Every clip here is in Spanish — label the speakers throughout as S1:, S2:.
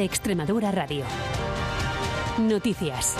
S1: Extremadura Radio. Noticias.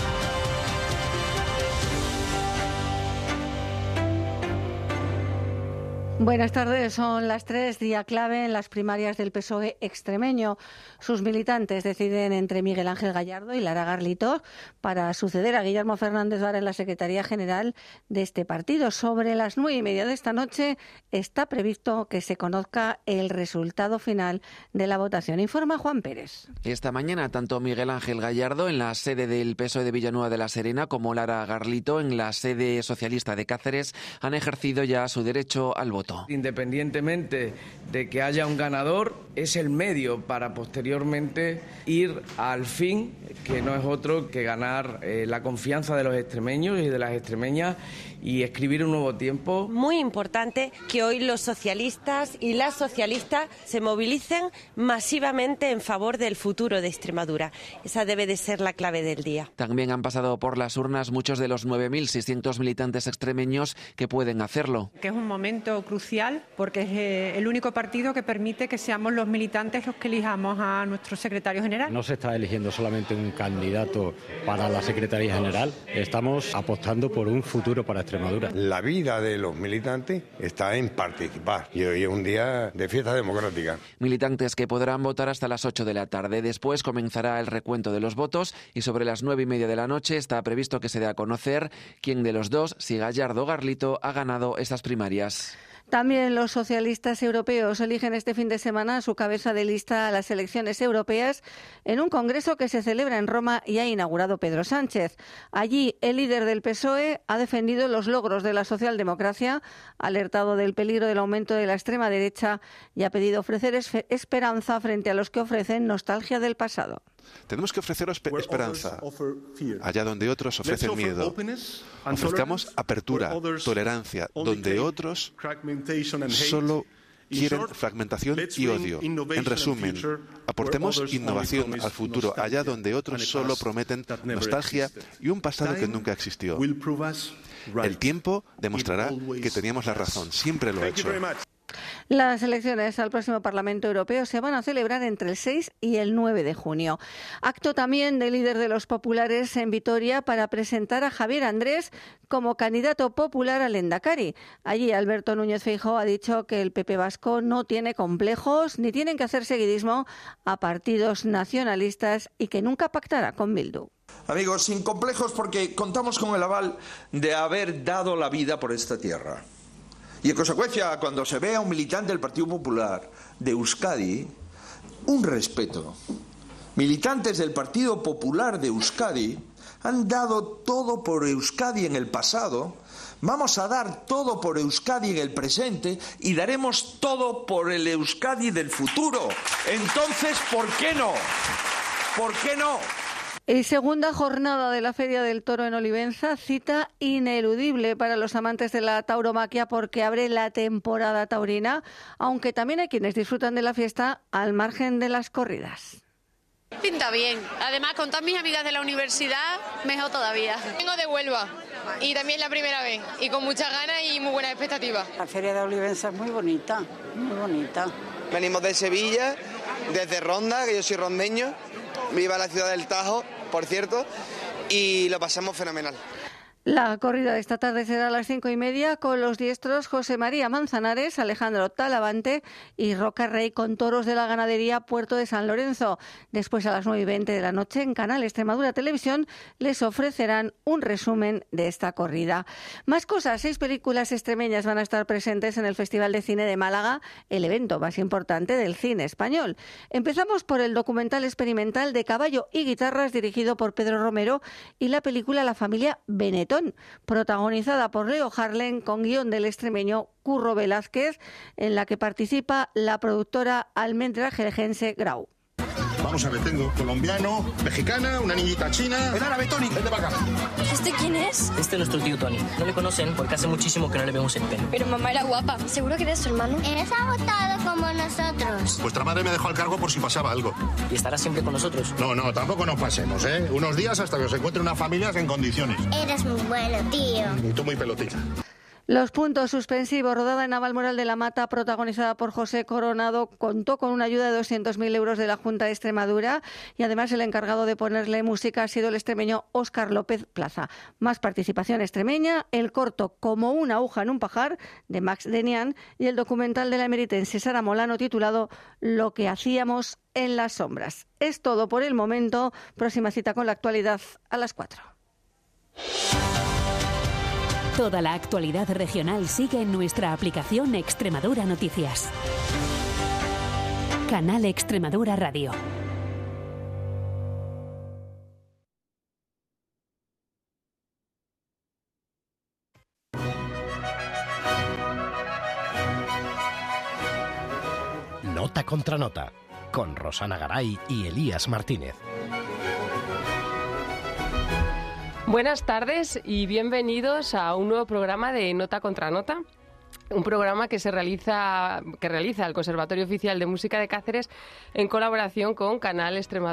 S2: Buenas tardes, son las tres, día clave en las primarias del PSOE extremeño. Sus militantes deciden entre Miguel Ángel Gallardo y Lara Garlito para suceder a Guillermo Fernández Vara en la Secretaría General de este partido. Sobre las nueve y media de esta noche está previsto que se conozca el resultado final de la votación. Informa Juan Pérez.
S3: Esta mañana, tanto Miguel Ángel Gallardo en la sede del PSOE de Villanueva de la Serena como Lara Garlito en la sede socialista de Cáceres han ejercido ya su derecho al voto.
S4: Independientemente de que haya un ganador, es el medio para posteriormente ir al fin, que no es otro que ganar eh, la confianza de los extremeños y de las extremeñas y escribir un nuevo tiempo.
S5: Muy importante que hoy los socialistas y las socialistas se movilicen masivamente en favor del futuro de Extremadura. Esa debe de ser la clave del día.
S3: También han pasado por las urnas muchos de los 9.600 militantes extremeños que pueden hacerlo.
S6: Que es un momento crucial porque es eh, el único partido que permite que seamos los militantes los que elijamos a nuestro secretario general.
S7: No se está eligiendo solamente un candidato para la Secretaría General, estamos apostando por un futuro para Extremadura.
S8: La vida de los militantes está en participar y hoy es un día de fiesta democrática.
S3: Militantes que podrán votar hasta las 8 de la tarde. Después comenzará el recuento de los votos y sobre las nueve y media de la noche está previsto que se dé a conocer quién de los dos, si Gallardo o Garlito, ha ganado estas primarias.
S2: También los socialistas europeos eligen este fin de semana a su cabeza de lista a las elecciones europeas en un congreso que se celebra en Roma y ha inaugurado Pedro Sánchez. Allí, el líder del PSOE ha defendido los logros de la socialdemocracia, ha alertado del peligro del aumento de la extrema derecha y ha pedido ofrecer esperanza frente a los que ofrecen nostalgia del pasado.
S9: Tenemos que ofrecer esperanza. allá donde otros ofrecen miedo. Ofrezcamos apertura, tolerancia, donde otros solo quieren fragmentación y odio. En resumen, aportemos innovación al futuro. Allá donde otros solo prometen nostalgia y un pasado que nunca existió. El tiempo demostrará que teníamos la razón, siempre lo ha hecho.
S2: Las elecciones al próximo Parlamento Europeo se van a celebrar entre el 6 y el 9 de junio. Acto también del líder de los populares en Vitoria para presentar a Javier Andrés como candidato popular al Endacari. Allí Alberto Núñez Feijóo ha dicho que el PP vasco no tiene complejos ni tienen que hacer seguidismo a partidos nacionalistas y que nunca pactará con Bildu.
S10: Amigos, sin complejos porque contamos con el aval de haber dado la vida por esta tierra. Y en consecuencia, cuando se ve a un militante del Partido Popular de Euskadi, un respeto. Militantes del Partido Popular de Euskadi han dado todo por Euskadi en el pasado, vamos a dar todo por Euskadi en el presente y daremos todo por el Euskadi del futuro. Entonces, ¿por qué no? ¿Por qué no?
S2: Y segunda jornada de la Feria del Toro en Olivenza, cita ineludible para los amantes de la tauromaquia porque abre la temporada taurina, aunque también hay quienes disfrutan de la fiesta al margen de las corridas.
S11: Pinta bien. Además, con todas mis amigas de la universidad, mejor todavía.
S12: Vengo de Huelva y también la primera vez y con muchas ganas y muy buenas expectativas.
S13: La Feria de Olivenza es muy bonita, muy bonita.
S14: Venimos de Sevilla, desde Ronda, que yo soy rondeño viva la ciudad del Tajo, por cierto, y lo pasamos fenomenal.
S2: La corrida de esta tarde será a las cinco y media con los diestros José María Manzanares, Alejandro Talavante y Roca Rey con toros de la ganadería Puerto de San Lorenzo. Después a las nueve y veinte de la noche en Canal Extremadura Televisión les ofrecerán un resumen de esta corrida. Más cosas, seis películas extremeñas van a estar presentes en el Festival de Cine de Málaga, el evento más importante del cine español. Empezamos por el documental experimental de caballo y guitarras dirigido por Pedro Romero y la película La familia Protagonizada por Leo Harlen con guion del extremeño Curro Velázquez, en la que participa la productora almendrajejense Grau.
S15: Vamos a ver, tengo colombiano, mexicana, una niñita china. El árabe, Tony, para acá.
S16: ¿Este quién es?
S17: Este es nuestro tío Tony. No le conocen porque hace muchísimo que no le vemos el pelo.
S16: Pero mamá era guapa. ¿Seguro que eres su hermano?
S18: Eres agotado como nosotros.
S15: Vuestra madre me dejó al cargo por si pasaba algo.
S17: ¿Y estará siempre con nosotros?
S15: No, no, tampoco nos pasemos, ¿eh? Unos días hasta que os encuentre una familia en condiciones.
S18: Eres muy bueno, tío.
S15: Y tú muy pelotita.
S2: Los puntos suspensivos, rodada en Navalmoral de la Mata, protagonizada por José Coronado, contó con una ayuda de 200.000 euros de la Junta de Extremadura y además el encargado de ponerle música ha sido el extremeño Óscar López Plaza. Más participación extremeña, el corto Como una aguja en un pajar de Max Denian y el documental de la emeritense Sara Molano titulado Lo que hacíamos en las sombras. Es todo por el momento. Próxima cita con la actualidad a las 4.
S1: Toda la actualidad regional sigue en nuestra aplicación Extremadura Noticias. Canal Extremadura Radio.
S19: Nota contra nota, con Rosana Garay y Elías Martínez.
S20: Buenas tardes y bienvenidos a un nuevo programa de Nota contra Nota. Un programa que se realiza, que realiza el Conservatorio Oficial de Música de Cáceres en colaboración con Canal Extremadura.